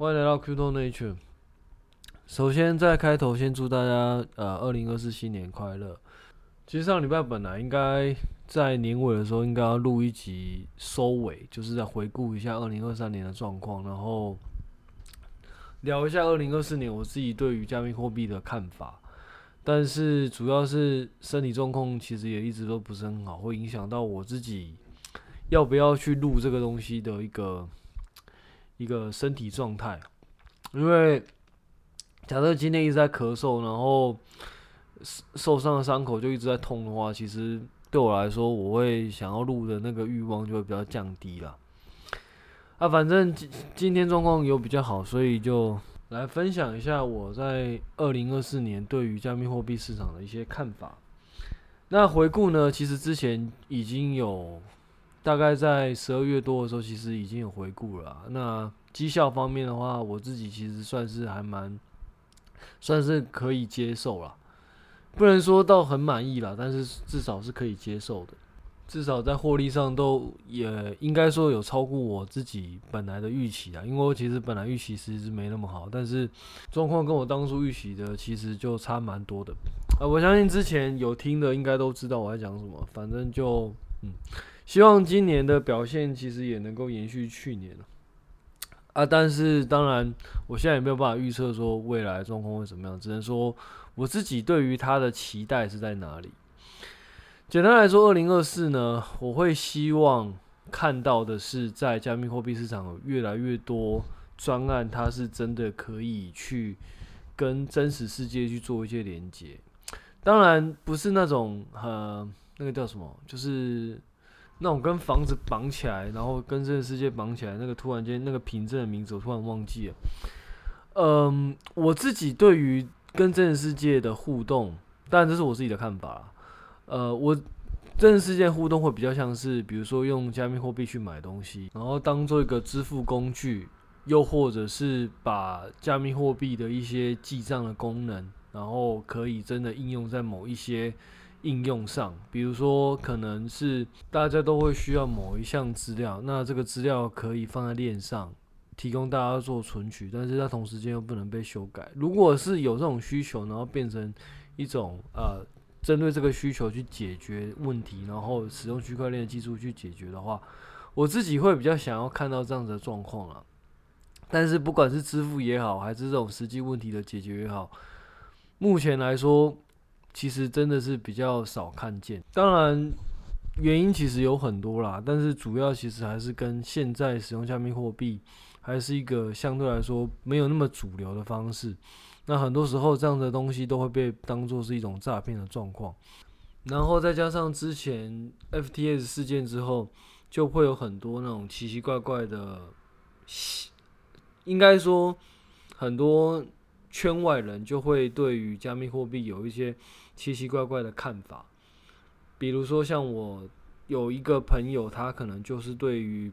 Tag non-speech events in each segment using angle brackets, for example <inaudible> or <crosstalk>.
欢迎来到 Qto Nature。首先，在开头先祝大家呃，二零二四新年快乐。其实上礼拜本来应该在年尾的时候应该要录一集收尾，就是在回顾一下二零二三年的状况，然后聊一下二零二四年我自己对于加密货币的看法。但是主要是身体状况其实也一直都不是很好，会影响到我自己要不要去录这个东西的一个。一个身体状态，因为假设今天一直在咳嗽，然后受伤的伤口就一直在痛的话，其实对我来说，我会想要录的那个欲望就会比较降低了。啊，反正今今天状况有比较好，所以就来分享一下我在二零二四年对于加密货币市场的一些看法。那回顾呢，其实之前已经有。大概在十二月多的时候，其实已经有回顾了。那绩效方面的话，我自己其实算是还蛮，算是可以接受了，不能说到很满意了，但是至少是可以接受的。至少在获利上都也应该说有超过我自己本来的预期啊。因为我其实本来预期其实是没那么好，但是状况跟我当初预期的其实就差蛮多的。啊，我相信之前有听的应该都知道我在讲什么。反正就嗯。希望今年的表现其实也能够延续去年啊，但是当然，我现在也没有办法预测说未来状况会怎么样，只能说我自己对于它的期待是在哪里。简单来说，二零二四呢，我会希望看到的是，在加密货币市场有越来越多专案，它是真的可以去跟真实世界去做一些连接。当然，不是那种呃，那个叫什么，就是。那种跟房子绑起来，然后跟这个世界绑起来，那个突然间那个凭证的名字我突然忘记了。嗯，我自己对于跟真实世界的互动，当然这是我自己的看法。呃，我真实世界互动会比较像是，比如说用加密货币去买东西，然后当做一个支付工具，又或者是把加密货币的一些记账的功能，然后可以真的应用在某一些。应用上，比如说可能是大家都会需要某一项资料，那这个资料可以放在链上，提供大家做存取，但是它同时间又不能被修改。如果是有这种需求，然后变成一种呃，针对这个需求去解决问题，然后使用区块链技术去解决的话，我自己会比较想要看到这样子的状况了。但是不管是支付也好，还是这种实际问题的解决也好，目前来说。其实真的是比较少看见，当然原因其实有很多啦，但是主要其实还是跟现在使用加密货币还是一个相对来说没有那么主流的方式。那很多时候这样的东西都会被当作是一种诈骗的状况，然后再加上之前 FTS 事件之后，就会有很多那种奇奇怪怪的，应该说很多。圈外人就会对于加密货币有一些奇奇怪怪的看法，比如说像我有一个朋友，他可能就是对于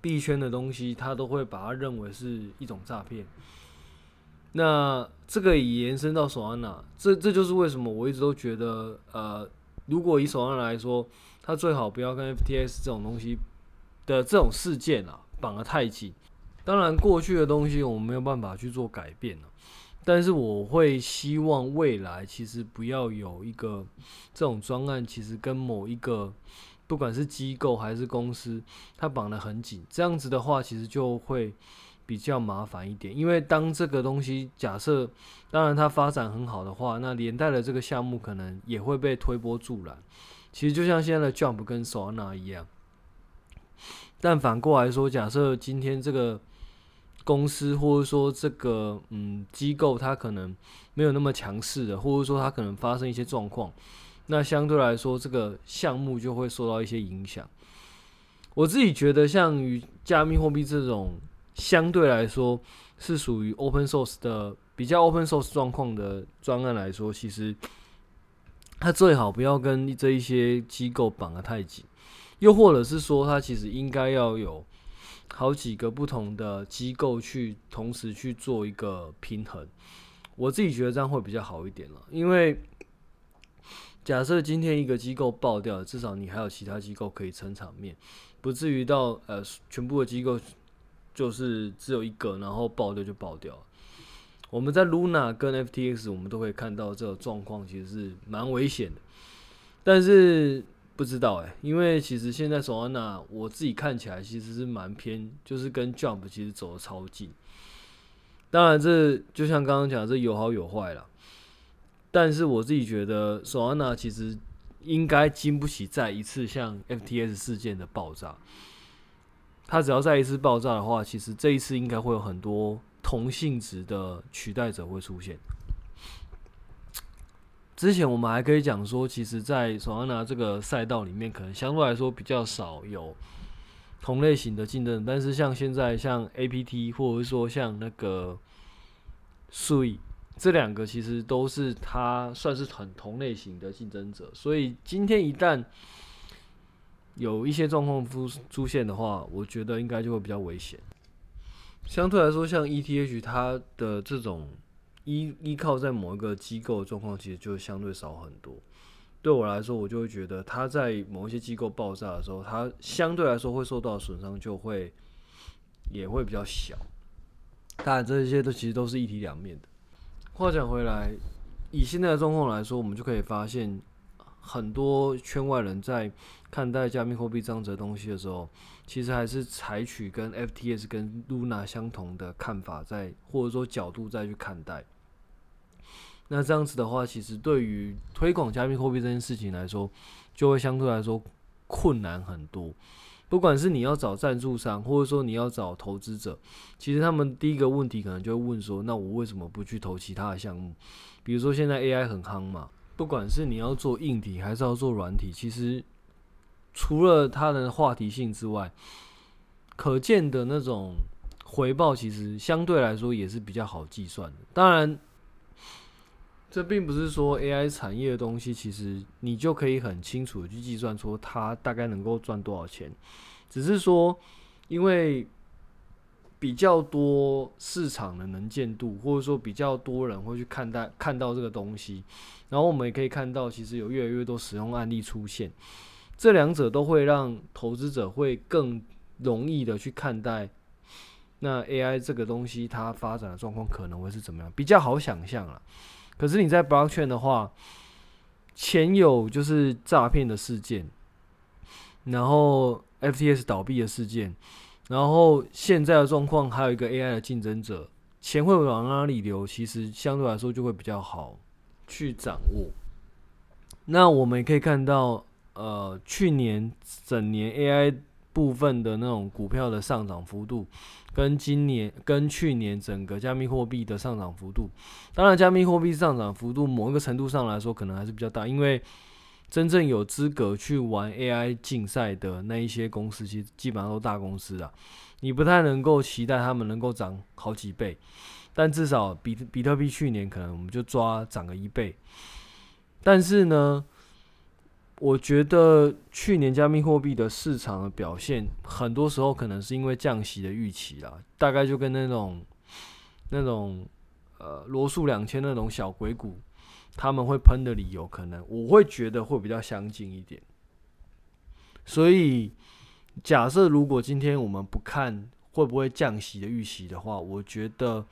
币圈的东西，他都会把它认为是一种诈骗。那这个也延伸到 Solana，这这就是为什么我一直都觉得，呃，如果以 Solana 来说，他最好不要跟 FTS 这种东西的这种事件啊绑得太紧。当然，过去的东西我们没有办法去做改变了，但是我会希望未来其实不要有一个这种专案，其实跟某一个不管是机构还是公司，它绑得很紧，这样子的话，其实就会比较麻烦一点。因为当这个东西假设，当然它发展很好的话，那连带的这个项目可能也会被推波助澜。其实就像现在的 Jump 跟 Solana 一样，但反过来说，假设今天这个。公司或者说这个嗯机构，它可能没有那么强势的，或者说它可能发生一些状况，那相对来说这个项目就会受到一些影响。我自己觉得，像于加密货币这种相对来说是属于 open source 的比较 open source 状况的专案来说，其实它最好不要跟这一些机构绑得太紧，又或者是说它其实应该要有。好几个不同的机构去同时去做一个平衡，我自己觉得这样会比较好一点了。因为假设今天一个机构爆掉，至少你还有其他机构可以撑场面，不至于到呃全部的机构就是只有一个，然后爆掉就爆掉。我们在 Luna 跟 FTX，我们都可以看到这个状况其实是蛮危险的。但是不知道哎、因为其实现在 Solana 我自己看起来其实是蛮偏，就是跟 Jump 其实走的超近。当然这就像刚刚讲，这有好有坏啦。但是我自己觉得 Solana 其实应该经不起再一次像 FTS 事件的爆炸。它只要再一次爆炸的话，其实这一次应该会有很多同性质的取代者会出现。之前我们还可以讲说，其实，在 Solana 这个赛道里面，可能相对来说比较少有同类型的竞争。但是像现在，像 APT 或者说像那个 Sui 这两个，其实都是它算是很同类型的竞争者。所以今天一旦有一些状况出出现的话，我觉得应该就会比较危险。相对来说，像 ETH 它的这种依依靠在某一个机构的状况，其实就相对少很多。对我来说，我就会觉得它在某一些机构爆炸的时候，它相对来说会受到损伤就会也会比较小。当然，这些都其实都是一体两面的。话讲回来，以现在的状况来说，我们就可以发现。很多圈外人在看待加密货币这样子的东西的时候，其实还是采取跟 FTS 跟 Luna 相同的看法，在或者说角度再去看待。那这样子的话，其实对于推广加密货币这件事情来说，就会相对来说困难很多。不管是你要找赞助商，或者说你要找投资者，其实他们第一个问题可能就会问说：那我为什么不去投其他的项目？比如说现在 AI 很夯嘛。不管是你要做硬体还是要做软体，其实除了它的话题性之外，可见的那种回报其实相对来说也是比较好计算的。当然，这并不是说 AI 产业的东西，其实你就可以很清楚的去计算出它大概能够赚多少钱，只是说因为。比较多市场的能见度，或者说比较多人会去看待看到这个东西，然后我们也可以看到，其实有越来越多使用案例出现，这两者都会让投资者会更容易的去看待那 AI 这个东西它发展的状况可能会是怎么样，比较好想象了。可是你在 Blockchain 的话，前有就是诈骗的事件，然后 FTS 倒闭的事件。然后现在的状况还有一个 AI 的竞争者，钱会往哪里流？其实相对来说就会比较好去掌握。那我们也可以看到，呃，去年整年 AI 部分的那种股票的上涨幅度，跟今年跟去年整个加密货币的上涨幅度，当然加密货币上涨幅度某一个程度上来说可能还是比较大，因为。真正有资格去玩 AI 竞赛的那一些公司，其实基本上都大公司啊，你不太能够期待他们能够涨好几倍，但至少比比特币去年可能我们就抓涨个一倍。但是呢，我觉得去年加密货币的市场的表现，很多时候可能是因为降息的预期啦，大概就跟那种那种呃罗素两千那种小鬼股。他们会喷的理由，可能我会觉得会比较相近一点。所以，假设如果今天我们不看会不会降息的预期的话，我觉得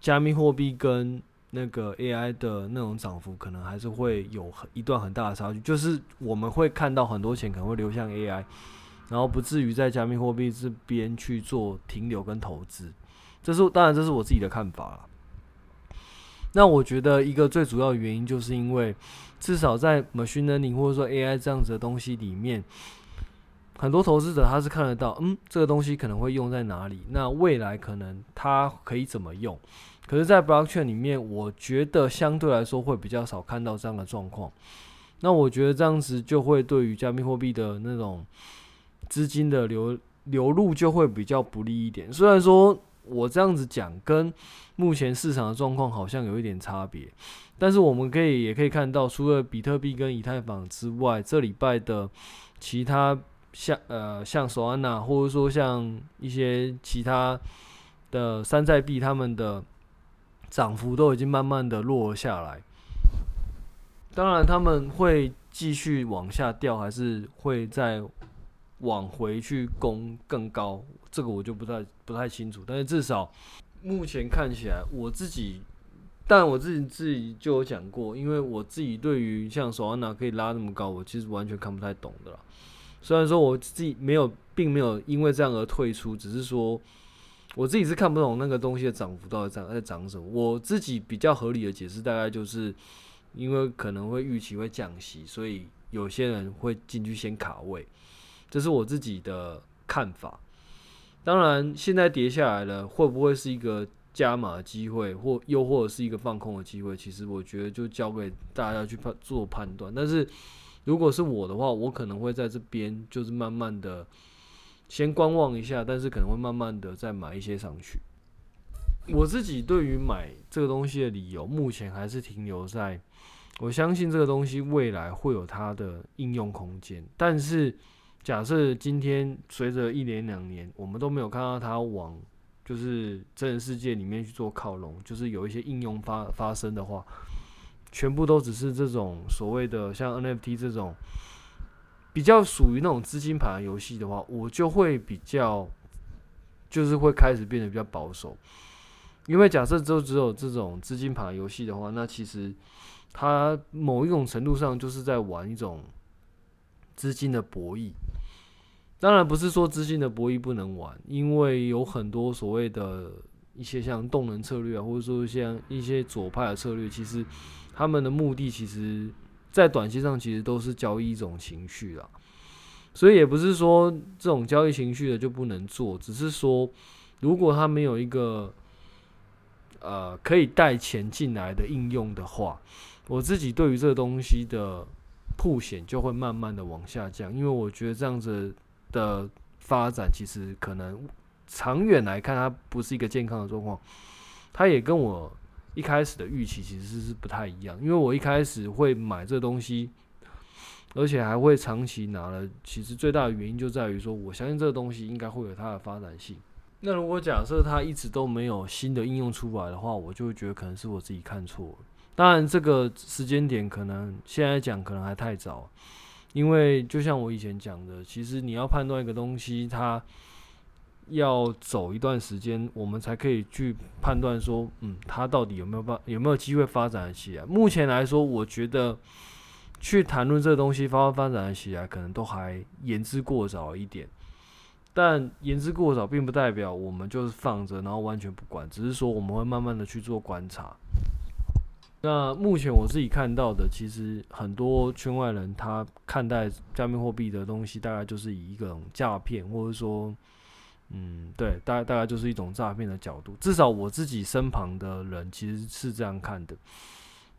加密货币跟那个 AI 的那种涨幅，可能还是会有一段很大的差距。就是我们会看到很多钱可能会流向 AI，然后不至于在加密货币这边去做停留跟投资。这是当然，这是我自己的看法啦。那我觉得一个最主要的原因，就是因为至少在 machine learning 或者说 AI 这样子的东西里面，很多投资者他是看得到，嗯，这个东西可能会用在哪里，那未来可能它可以怎么用。可是，在 blockchain 里面，我觉得相对来说会比较少看到这样的状况。那我觉得这样子就会对于加密货币的那种资金的流流入就会比较不利一点。虽然说。我这样子讲，跟目前市场的状况好像有一点差别，但是我们可以也可以看到，除了比特币跟以太坊之外，这礼拜的其他像呃像索安娜，或者说像一些其他的山寨币，他们的涨幅都已经慢慢的落下来。当然，他们会继续往下掉，还是会再往回去攻更高，这个我就不太不太清楚。但是至少目前看起来，我自己，但我自己自己就有讲过，因为我自己对于像索安娜可以拉那么高，我其实完全看不太懂的啦。虽然说我自己没有，并没有因为这样而退出，只是说我自己是看不懂那个东西的涨幅到底在在涨什么。我自己比较合理的解释，大概就是因为可能会预期会降息，所以有些人会进去先卡位，这是我自己的看法。当然，现在跌下来了，会不会是一个加码的机会，或又或者是一个放空的机会？其实我觉得就交给大家去判做判断，但是。如果是我的话，我可能会在这边就是慢慢的先观望一下，但是可能会慢慢的再买一些上去。我自己对于买这个东西的理由，目前还是停留在我相信这个东西未来会有它的应用空间。但是假设今天随着一年两年，我们都没有看到它往就是真人世界里面去做靠拢，就是有一些应用发发生的话。全部都只是这种所谓的像 NFT 这种比较属于那种资金盘游戏的话，我就会比较就是会开始变得比较保守，因为假设就只有这种资金盘游戏的话，那其实它某一种程度上就是在玩一种资金的博弈。当然不是说资金的博弈不能玩，因为有很多所谓的一些像动能策略啊，或者说像一些左派的策略，其实。他们的目的其实，在短期上其实都是交易一种情绪啦，所以也不是说这种交易情绪的就不能做，只是说如果它没有一个呃可以带钱进来的应用的话，我自己对于这个东西的铺险就会慢慢的往下降，因为我觉得这样子的发展其实可能长远来看它不是一个健康的状况，它也跟我。一开始的预期其实是不太一样，因为我一开始会买这东西，而且还会长期拿了。其实最大的原因就在于说，我相信这个东西应该会有它的发展性。那如果假设它一直都没有新的应用出来的话，我就会觉得可能是我自己看错了。当然，这个时间点可能现在讲可能还太早，因为就像我以前讲的，其实你要判断一个东西它。要走一段时间，我们才可以去判断说，嗯，它到底有没有办有没有机会发展起来。目前来说，我觉得去谈论这个东西发不发展起来，可能都还言之过早一点。但言之过早，并不代表我们就是放着，然后完全不管，只是说我们会慢慢的去做观察。那目前我自己看到的，其实很多圈外人他看待加密货币的东西，大概就是以一种诈骗，或者说。嗯，对，大大概就是一种诈骗的角度，至少我自己身旁的人其实是这样看的。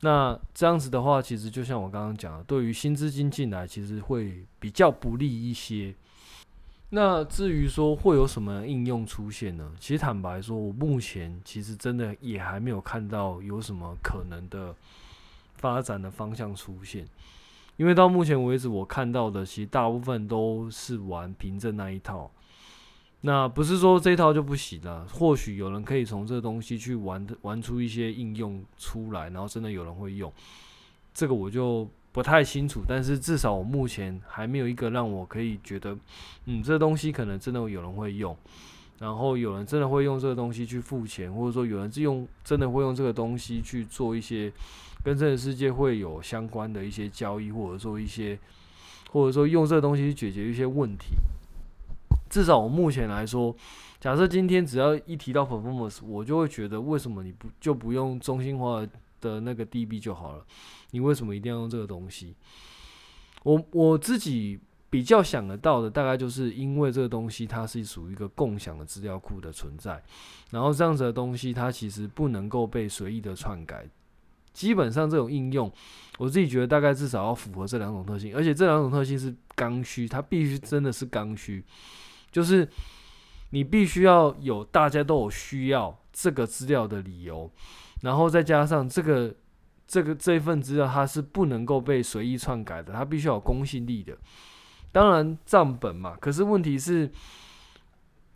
那这样子的话，其实就像我刚刚讲的，对于新资金进来，其实会比较不利一些。那至于说会有什么应用出现呢？其实坦白说，我目前其实真的也还没有看到有什么可能的发展的方向出现，因为到目前为止，我看到的其实大部分都是玩凭证那一套。那不是说这套就不行了，或许有人可以从这个东西去玩玩出一些应用出来，然后真的有人会用，这个我就不太清楚。但是至少我目前还没有一个让我可以觉得，嗯，这东西可能真的有人会用，然后有人真的会用这个东西去付钱，或者说有人是用真的会用这个东西去做一些跟这个世界会有相关的一些交易，或者说一些，或者说用这个东西去解决一些问题。至少我目前来说，假设今天只要一提到 performance，我就会觉得为什么你不就不用中心化的那个 DB 就好了？你为什么一定要用这个东西？我我自己比较想得到的，大概就是因为这个东西它是属于一个共享的资料库的存在，然后这样子的东西它其实不能够被随意的篡改。基本上这种应用，我自己觉得大概至少要符合这两种特性，而且这两种特性是刚需，它必须真的是刚需。就是你必须要有大家都有需要这个资料的理由，然后再加上这个这个这份资料它是不能够被随意篡改的，它必须要有公信力的。当然账本嘛，可是问题是，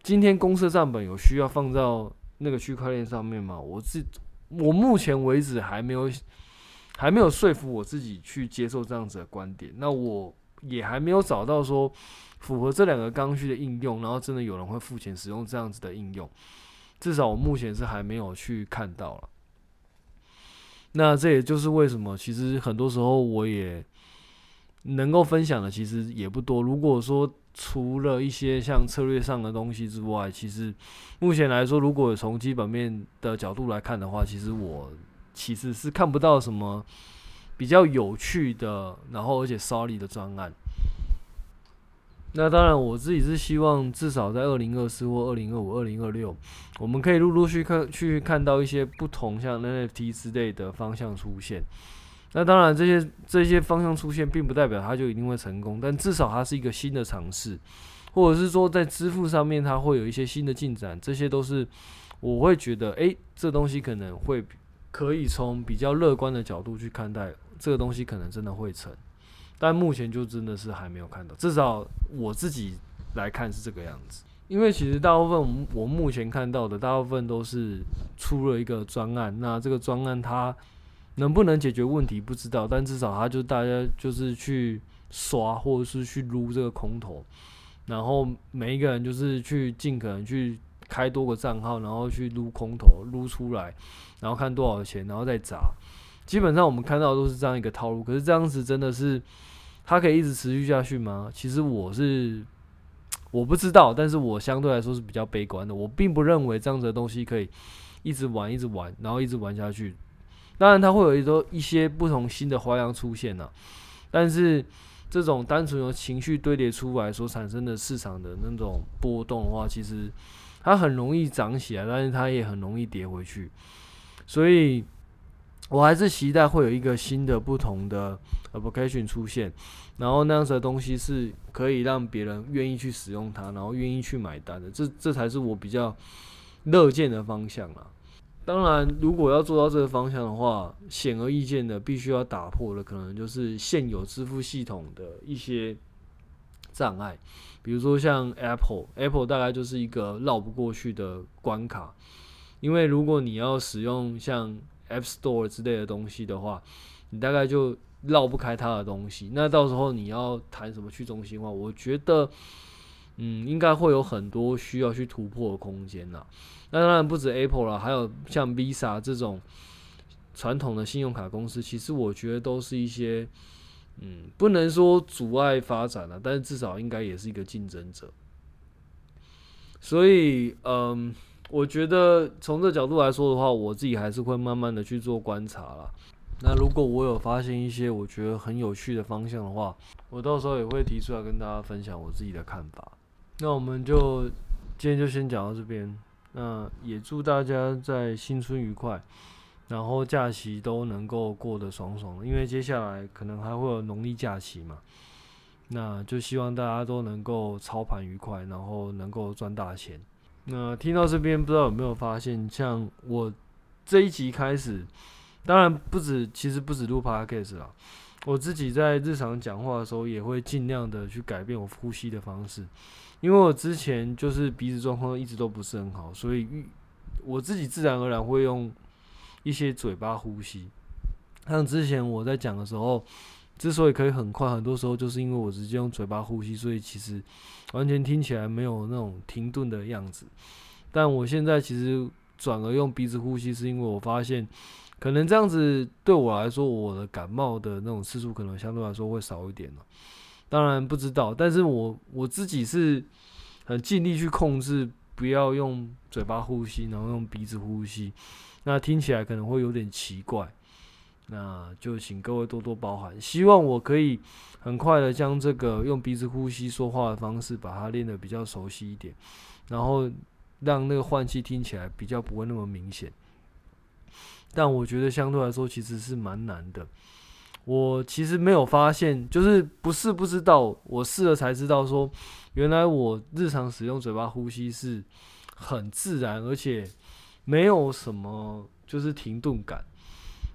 今天公司账本有需要放到那个区块链上面吗？我自我目前为止还没有还没有说服我自己去接受这样子的观点。那我。也还没有找到说符合这两个刚需的应用，然后真的有人会付钱使用这样子的应用，至少我目前是还没有去看到了。那这也就是为什么，其实很多时候我也能够分享的其实也不多。如果说除了一些像策略上的东西之外，其实目前来说，如果从基本面的角度来看的话，其实我其实是看不到什么比较有趣的，然后而且 solid 的专案。那当然，我自己是希望至少在二零二四或二零二五、二零二六，我们可以陆陆续看去看到一些不同像 NFT 之类的方向出现。那当然，这些这些方向出现，并不代表它就一定会成功，但至少它是一个新的尝试，或者是说在支付上面它会有一些新的进展，这些都是我会觉得，诶，这东西可能会可以从比较乐观的角度去看待，这个东西可能真的会成。但目前就真的是还没有看到，至少我自己来看是这个样子。因为其实大部分我目前看到的大部分都是出了一个专案，那这个专案它能不能解决问题不知道，但至少它就大家就是去刷或者是去撸这个空投，然后每一个人就是去尽可能去开多个账号，然后去撸空投撸出来，然后看多少钱，然后再砸。基本上我们看到都是这样一个套路，可是这样子真的是它可以一直持续下去吗？其实我是 <tsk> 我不知道，但是我相对来说是比较悲观的。我并不认为这样子的东西可以一直玩、一直玩，然后一直玩下去。当然，它会有一种一些不同新的花样出现呢。但是这种单纯由情绪堆叠出来所产生的市场的那种波动的话，其实它很容易涨起来，但是它也很容易跌回去。所以。我还是期待会有一个新的、不同的 application 出现，然后那样子的东西是可以让别人愿意去使用它，然后愿意去买单的。这这才是我比较乐见的方向啦。当然，如果要做到这个方向的话，显而易见的，必须要打破的可能就是现有支付系统的一些障碍，比如说像 Apple，Apple 大概就是一个绕不过去的关卡，因为如果你要使用像 App Store 之类的东西的话，你大概就绕不开它的东西。那到时候你要谈什么去中心化，我觉得，嗯，应该会有很多需要去突破的空间呐。那当然不止 Apple 了，还有像 Visa 这种传统的信用卡公司，其实我觉得都是一些，嗯，不能说阻碍发展了，但是至少应该也是一个竞争者。所以，嗯。我觉得从这角度来说的话，我自己还是会慢慢的去做观察啦。那如果我有发现一些我觉得很有趣的方向的话，我到时候也会提出来跟大家分享我自己的看法。那我们就今天就先讲到这边。那也祝大家在新春愉快，然后假期都能够过得爽爽的，因为接下来可能还会有农历假期嘛。那就希望大家都能够操盘愉快，然后能够赚大钱。那听到这边，不知道有没有发现，像我这一集开始，当然不止，其实不止录 podcast 啦，我自己在日常讲话的时候，也会尽量的去改变我呼吸的方式，因为我之前就是鼻子状况一直都不是很好，所以我自己自然而然会用一些嘴巴呼吸，像之前我在讲的时候。之所以可以很快，很多时候就是因为我直接用嘴巴呼吸，所以其实完全听起来没有那种停顿的样子。但我现在其实转而用鼻子呼吸，是因为我发现可能这样子对我来说，我的感冒的那种次数可能相对来说会少一点了。当然不知道，但是我我自己是很尽力去控制，不要用嘴巴呼吸，然后用鼻子呼吸，那听起来可能会有点奇怪。那就请各位多多包涵，希望我可以很快的将这个用鼻子呼吸说话的方式，把它练得比较熟悉一点，然后让那个换气听起来比较不会那么明显。但我觉得相对来说其实是蛮难的。我其实没有发现，就是不是不知道，我试了才知道说，原来我日常使用嘴巴呼吸是很自然，而且没有什么就是停顿感。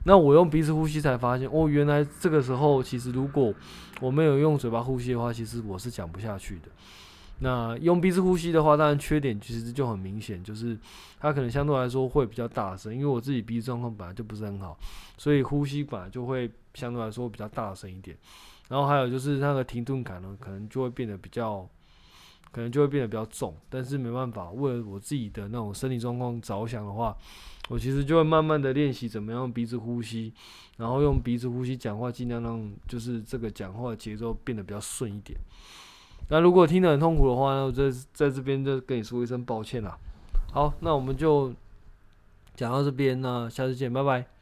那我用鼻子呼吸才发现，哦，原来这个时候其实如果我没有用嘴巴呼吸的话，其实我是讲不下去的。那用鼻子呼吸的话，当然缺点其实就很明显，就是它可能相对来说会比较大声，因为我自己鼻子状况本来就不是很好，所以呼吸本来就会相对来说比较大声一点。然后还有就是那个停顿感呢，可能就会变得比较，可能就会变得比较重。但是没办法，为了我自己的那种身体状况着想的话，我其实就会慢慢的练习怎么样鼻子呼吸，然后用鼻子呼吸讲话，尽量让就是这个讲话节奏变得比较顺一点。那如果听得很痛苦的话，那我在在这边就跟你说一声抱歉啦。好，那我们就讲到这边，那下次见，拜拜。